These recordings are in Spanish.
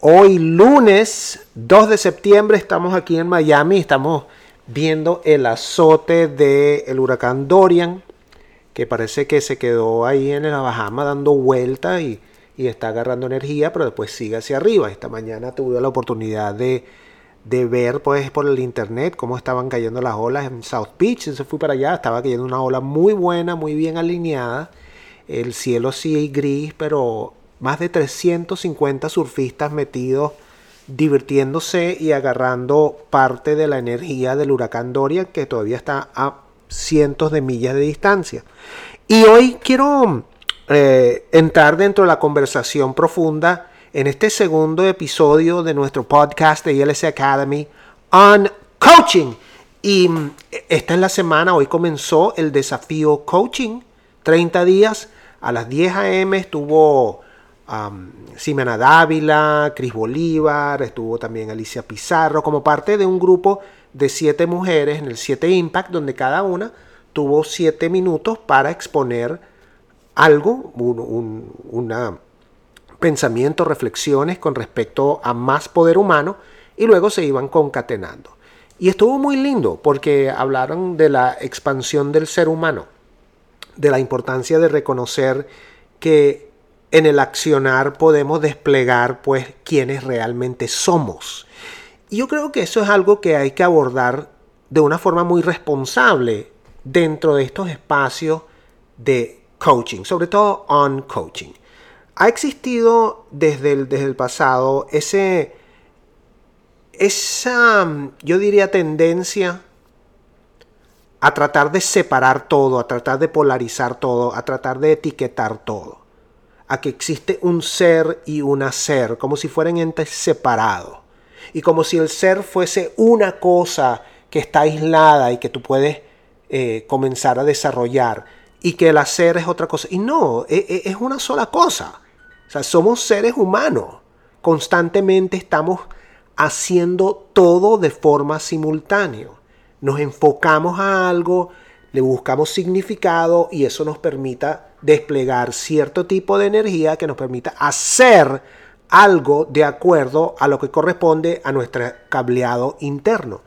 Hoy lunes 2 de septiembre estamos aquí en Miami, estamos viendo el azote del huracán Dorian, que parece que se quedó ahí en la Bahama dando vuelta y, está agarrando energía, pero después sigue hacia arriba. Esta mañana tuve la oportunidad de, ver pues por el internet cómo estaban cayendo las olas en South Beach, entonces fui para allá, estaba cayendo una ola muy buena, muy bien alineada, el cielo sí gris, pero más de 350 surfistas metidos divirtiéndose y agarrando parte de la energía del huracán Dorian que todavía está a cientos de millas de distancia. Y hoy quiero eh, entrar dentro de la conversación profunda en este segundo episodio de nuestro podcast de ILS Academy on Coaching. Y mm, esta es la semana, hoy comenzó el desafío Coaching, 30 días. A las 10 a.m. estuvo um, Dávila, Cris Bolívar, estuvo también Alicia Pizarro, como parte de un grupo de siete mujeres en el 7 Impact, donde cada una tuvo siete minutos para exponer algo, un pensamiento, reflexiones con respecto a más poder humano, y luego se iban concatenando. Y estuvo muy lindo porque hablaron de la expansión del ser humano, de la importancia de reconocer que en el accionar podemos desplegar pues quienes realmente somos. Y yo creo que eso es algo que hay que abordar de una forma muy responsable dentro de estos espacios de coaching, sobre todo on coaching. Ha existido desde el, desde el pasado ese, esa, yo diría, tendencia a tratar de separar todo, a tratar de polarizar todo, a tratar de etiquetar todo a que existe un ser y un hacer, como si fueran entes separados. Y como si el ser fuese una cosa que está aislada y que tú puedes eh, comenzar a desarrollar. Y que el hacer es otra cosa. Y no, e, e, es una sola cosa. O sea, somos seres humanos. Constantemente estamos haciendo todo de forma simultánea. Nos enfocamos a algo, le buscamos significado y eso nos permita desplegar cierto tipo de energía que nos permita hacer algo de acuerdo a lo que corresponde a nuestro cableado interno.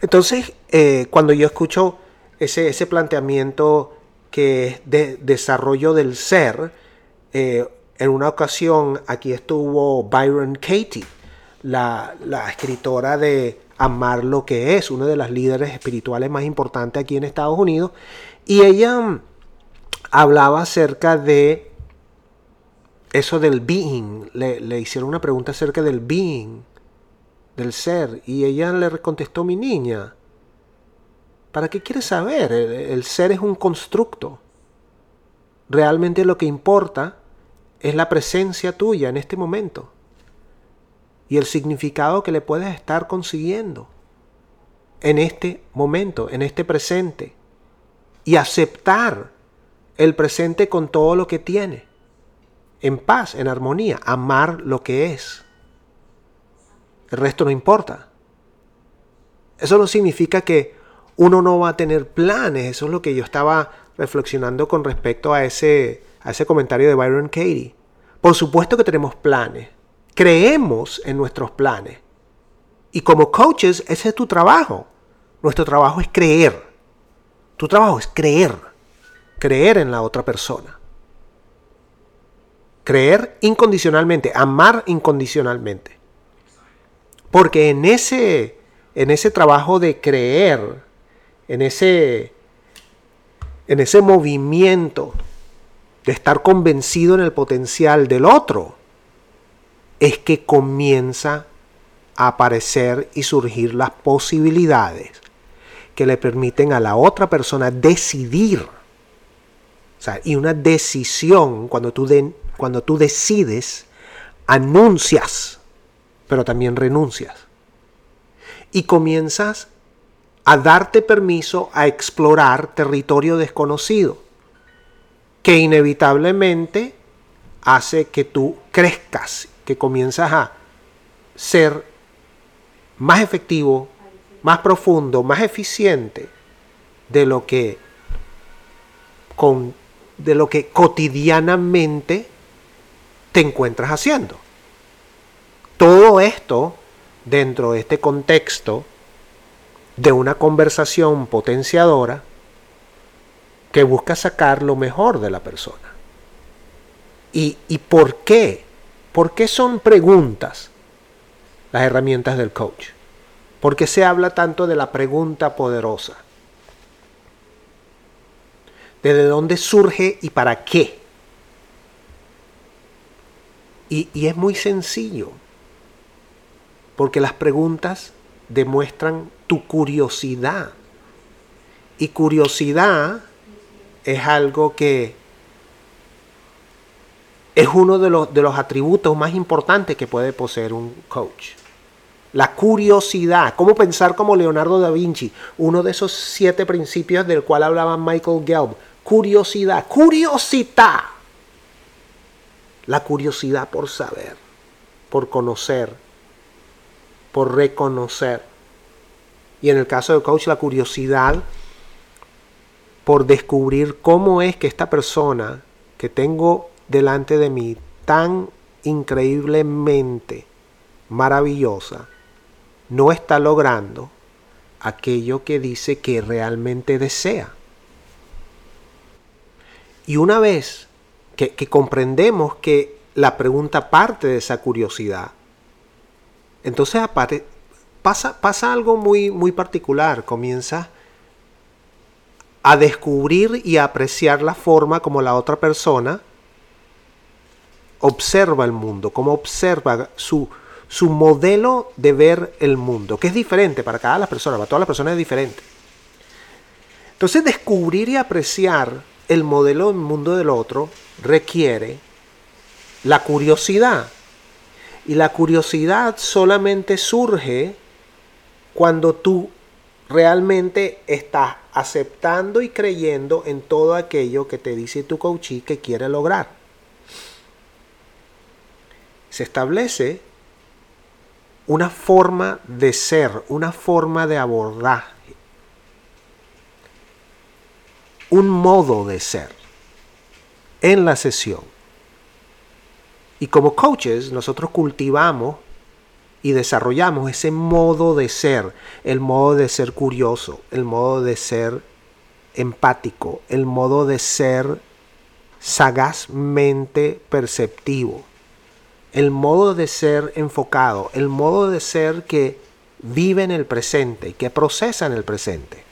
Entonces, eh, cuando yo escucho ese, ese, planteamiento que es de desarrollo del ser, eh, en una ocasión aquí estuvo Byron Katie, la, la escritora de Amar lo que es, una de las líderes espirituales más importantes aquí en Estados Unidos, y ella hablaba acerca de eso del being. Le, hicieron una pregunta acerca del being, del ser, y ella le contestó mi niña. ¿Para qué quieres saber? El, ser es un constructo. Realmente lo que importa es la presencia tuya en este momento y el significado que le puedes estar consiguiendo en este momento, en este presente, y aceptar el presente con todo lo que tiene, en paz, en armonía, amar lo que es. El resto no importa. Eso no significa que uno no va a tener planes, eso es lo que yo estaba reflexionando con respecto a ese, a ese comentario de Byron Katie. Por supuesto que tenemos planes, creemos en nuestros planes. Y como coaches, ese es tu trabajo. Nuestro trabajo es creer. Tu trabajo es creer creer en la otra persona. Creer incondicionalmente, amar incondicionalmente. Porque en ese, en ese trabajo de creer, en ese, en ese movimiento de estar convencido en el potencial del otro, es que comienza a aparecer y surgir las posibilidades que le permiten a la otra persona decidir y una decisión, cuando tú, cuando tú decides, anuncias, pero también renuncias. y comienzas a darte permiso a explorar territorio desconocido, que inevitablemente hace que tú crezcas, que comienzas a ser más efectivo, más profundo, más eficiente de lo que con, de lo que cotidianamente te encuentras haciendo. Todo esto dentro de este contexto de una conversación potenciadora que busca sacar lo mejor de la persona. ¿Y, y por qué? ¿Por qué son preguntas las herramientas del coach? ¿Por qué se habla tanto de la pregunta poderosa? ¿De dónde surge y para qué? Y, y es muy sencillo porque las preguntas demuestran tu curiosidad. Y curiosidad es algo que es uno de los, de los atributos más importantes que puede poseer un coach. La curiosidad, cómo pensar como Leonardo da Vinci, uno de esos siete principios del cual hablaba Michael Gelb. Curiosidad, curiosidad. La curiosidad por saber, por conocer, por reconocer. Y en el caso del coach, la curiosidad por descubrir cómo es que esta persona que tengo delante de mí, tan increíblemente maravillosa, no está logrando aquello que dice que realmente desea. Y una vez que, comprendemos que la pregunta parte de esa curiosidad, entonces pasa, pasa algo muy, muy particular. Comienza a descubrir y a apreciar la forma como la otra persona observa el mundo, como observa su, su modelo de ver el mundo, que es diferente para cada las personas, para todas las personas es diferente. Entonces descubrir y apreciar el modelo del mundo del otro requiere la curiosidad, y la curiosidad solamente surge cuando tú realmente estás aceptando y creyendo en todo aquello que te dice tu coachee que quiere lograr. Se establece una forma de ser, una forma de abordaje, un modo de ser en la sesión. Y como coaches nosotros cultivamos y desarrollamos ese modo de ser, el modo de ser curioso, el modo de ser empático, el modo de ser sagazmente perceptivo, el modo de ser enfocado, el modo de ser que vive en el presente que procesa en el presente.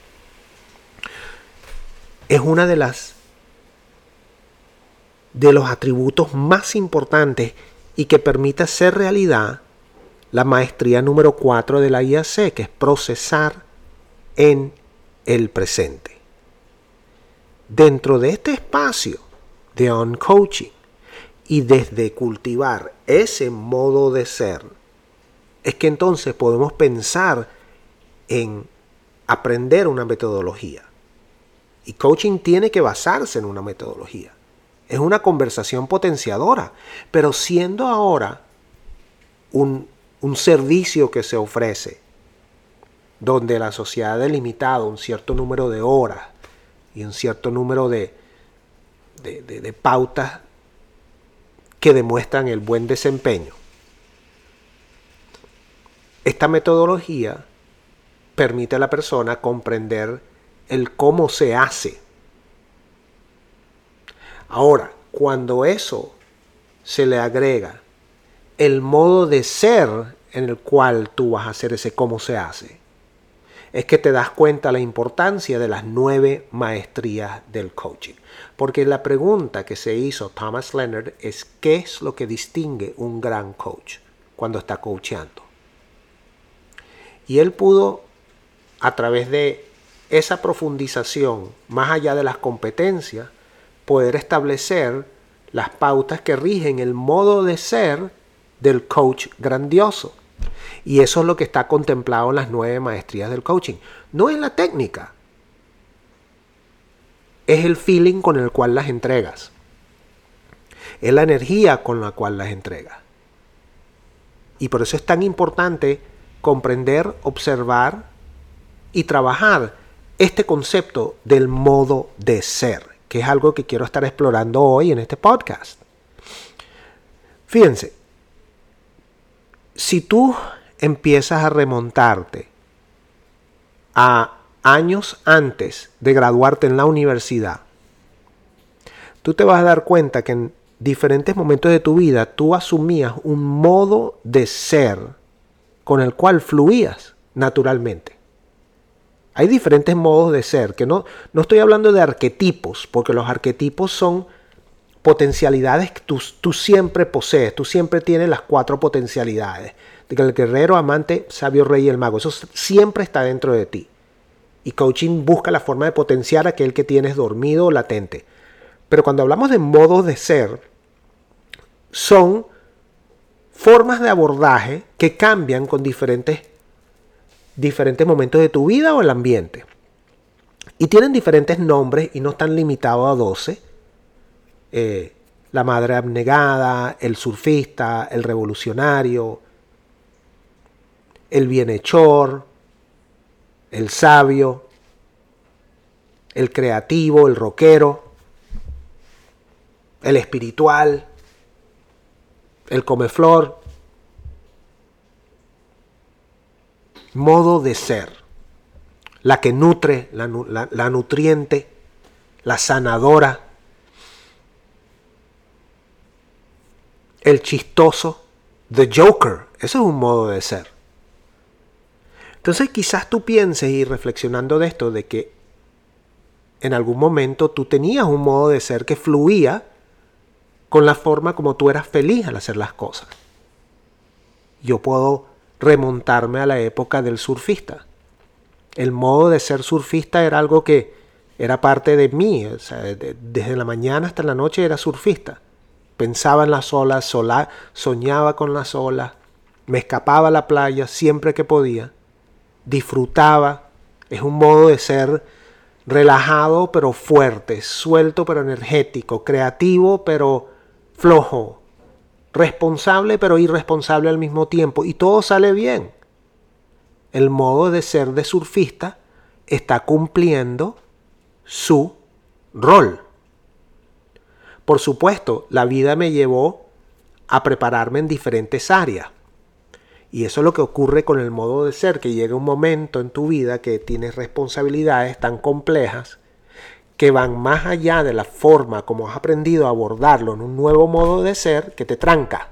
Es una de las de los atributos más importantes y que permita hacer realidad la maestría número 4 de la IAC, que es procesar en el presente. Dentro de este espacio de on-coaching y desde cultivar ese modo de ser, es que entonces podemos pensar en aprender una metodología. Y coaching tiene que basarse en una metodología es una conversación potenciadora, pero siendo ahora un, servicio que se ofrece, donde la sociedad ha delimitado un cierto número de horas y un cierto número de, de pautas que demuestran el buen desempeño. Esta metodología permite a la persona comprender el cómo se hace Ahora, cuando eso se le agrega el modo de ser en el cual tú vas a hacer ese cómo se hace, es que te das cuenta la importancia de las nueve maestrías del coaching. Porque la pregunta que se hizo Thomas Leonard es ¿qué es lo que distingue un gran coach cuando está coachando? Y él pudo, a través de esa profundización, más allá de las competencias, poder establecer las pautas que rigen el modo de ser del coach grandioso. Y eso es lo que está contemplado en las nueve maestrías del coaching. No es la técnica, es el feeling con el cual las entregas. Es la energía con la cual las entregas. Y por eso es tan importante comprender, observar y trabajar este concepto del modo de ser, que es algo que quiero estar explorando hoy en este podcast. Fíjense, si tú empiezas a remontarte a años antes de graduarte en la universidad, tú te vas a dar cuenta que en diferentes momentos de tu vida tú asumías un modo de ser con el cual fluías naturalmente. Hay diferentes modos de ser, que no, no estoy hablando de arquetipos, porque los arquetipos son potencialidades que tú, tú siempre posees, tú siempre tienes las cuatro potencialidades. El guerrero, amante, sabio, rey y el mago, eso siempre está dentro de ti. Y coaching busca la forma de potenciar aquel que tienes dormido o latente. Pero cuando hablamos de modos de ser, son formas de abordaje que cambian con diferentes, diferentes momentos de tu vida o el ambiente. Y tienen diferentes nombres y no están limitados a 12. Eh, la madre abnegada, el surfista, el revolucionario, el bienhechor, el sabio, el creativo, el rockero, el espiritual, el comeflor. Modo de ser. La que nutre, la, la nutriente, la sanadora. El chistoso, the joker. Eso es un modo de ser. Entonces quizás tú pienses y reflexionando de esto, de que en algún momento tú tenías un modo de ser que fluía con la forma como tú eras feliz al hacer las cosas. Yo puedo remontarme a la época del surfista. El modo de ser surfista era algo que era parte de mí. desde la mañana hasta la noche era surfista. Pensaba en las olas, soñaba con las olas, me escapaba a la playa siempre que podía disfrutaba. Es un modo de ser relajado pero fuerte, suelto pero energético, creativo pero flojo, responsable pero irresponsable al mismo tiempo. Y todo sale bien. El modo de ser de surfista está cumpliendo su rol. Por supuesto, la vida me llevó a prepararme en diferentes áreas. Y eso es lo que ocurre con el modo de ser, que llega un momento en tu vida que tienes responsabilidades tan complejas que van más allá de la forma como has aprendido a abordarlo en un nuevo modo de ser que te tranca.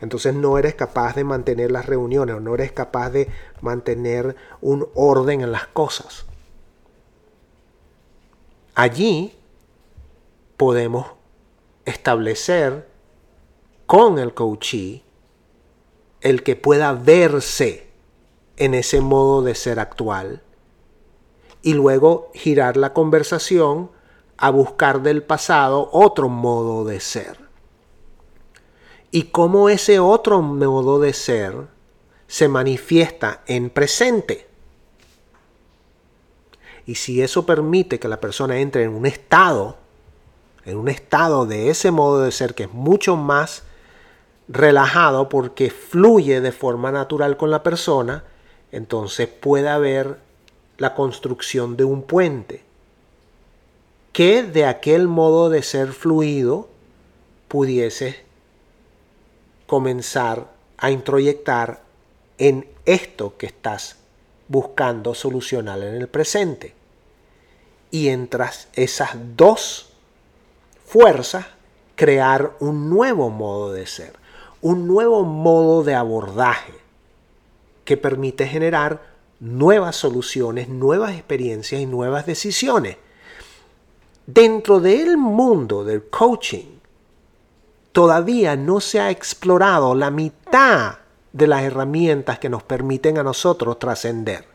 Entonces no eres capaz de mantener las reuniones o no eres capaz de mantener un orden en las cosas. Allí podemos establecer con el coachee el que pueda verse en ese modo de ser actual y luego girar la conversación a buscar del pasado otro modo de ser. Y cómo ese otro modo de ser se manifiesta en presente. Y si eso permite que la persona entre en un estado, en un estado de ese modo de ser que es mucho más relajado porque fluye de forma natural con la persona, entonces puede haber la construcción de un puente que de aquel modo de ser fluido pudiese comenzar a introyectar en esto que estás buscando solucionar en el presente. Y entre esas dos fuerzas, crear un nuevo modo de ser un nuevo modo de abordaje que permite generar nuevas soluciones, nuevas experiencias y nuevas decisiones. Dentro del mundo del coaching, todavía no se ha explorado la mitad de las herramientas que nos permiten a nosotros trascender.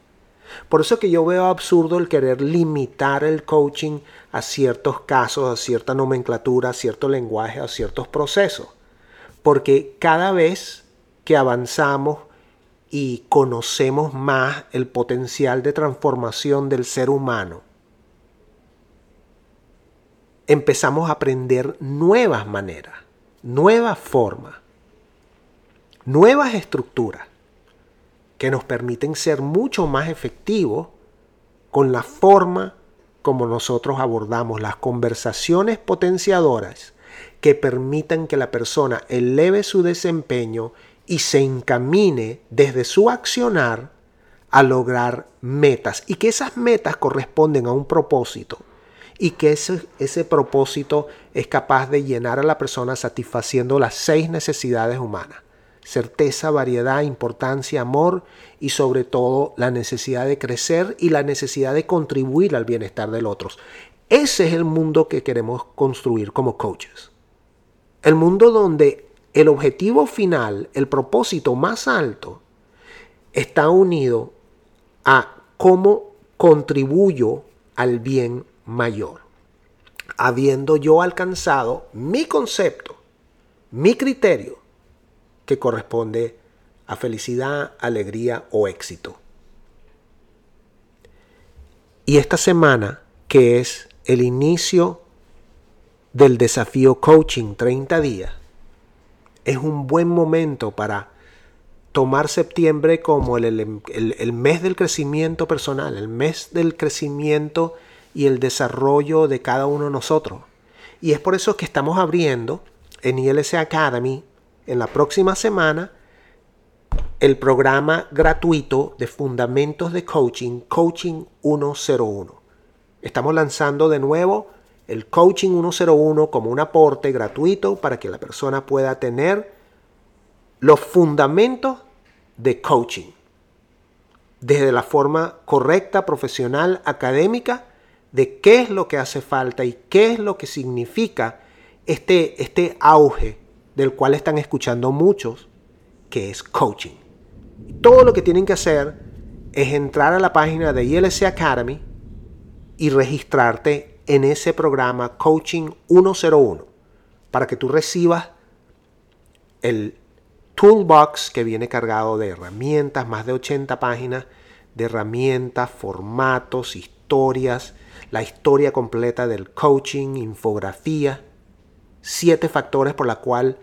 Por eso que yo veo absurdo el querer limitar el coaching a ciertos casos, a cierta nomenclatura, a cierto lenguaje, a ciertos procesos. Porque cada vez que avanzamos y conocemos más el potencial de transformación del ser humano, empezamos a aprender nuevas maneras, nuevas formas, nuevas estructuras que nos permiten ser mucho más efectivos con la forma como nosotros abordamos las conversaciones potenciadoras que permitan que la persona eleve su desempeño y se encamine desde su accionar a lograr metas y que esas metas corresponden a un propósito y que ese, ese propósito es capaz de llenar a la persona satisfaciendo las seis necesidades humanas. Certeza, variedad, importancia, amor y sobre todo la necesidad de crecer y la necesidad de contribuir al bienestar del otro. Ese es el mundo que queremos construir como coaches. El mundo donde el objetivo final, el propósito más alto, está unido a cómo contribuyo al bien mayor. Habiendo yo alcanzado mi concepto, mi criterio, que corresponde a felicidad, alegría o éxito. Y esta semana, que es el inicio del desafío coaching 30 días, es un buen momento para tomar septiembre como el, el, mes del crecimiento personal, el mes del crecimiento y el desarrollo de cada uno de nosotros. Y es por eso que estamos abriendo en ILC Academy en la próxima semana el programa gratuito de fundamentos de coaching, Coaching 101. Estamos lanzando de nuevo el Coaching 101 como un aporte gratuito para que la persona pueda tener los fundamentos de coaching desde la forma correcta, profesional, académica de qué es lo que hace falta y qué es lo que significa este, este auge del cual están escuchando muchos, que es coaching. Todo lo que tienen que hacer es entrar a la página de ILC Academy y registrarte en ese programa Coaching 101 para que tú recibas el toolbox que viene cargado de herramientas, más de 80 páginas de herramientas, formatos, historias, la historia completa del coaching, infografía, siete factores por la cual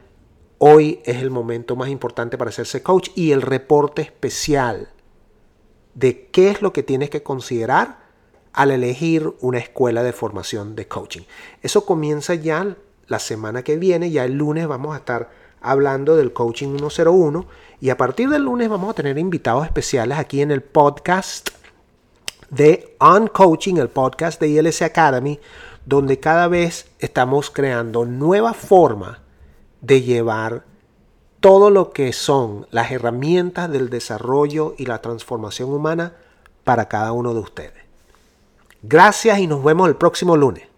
hoy es el momento más importante para hacerse coach y el reporte especial de qué es lo que tienes que considerar al elegir una escuela de formación de coaching. Eso comienza ya la semana que viene, ya el lunes vamos a estar hablando del coaching 101 y a partir del lunes vamos a tener invitados especiales aquí en el podcast de On Coaching, el podcast de ILS Academy, donde cada vez estamos creando nuevas formas de llevar todo lo que son las herramientas del desarrollo y la transformación humana para cada uno de ustedes. Gracias y nos vemos el próximo lunes.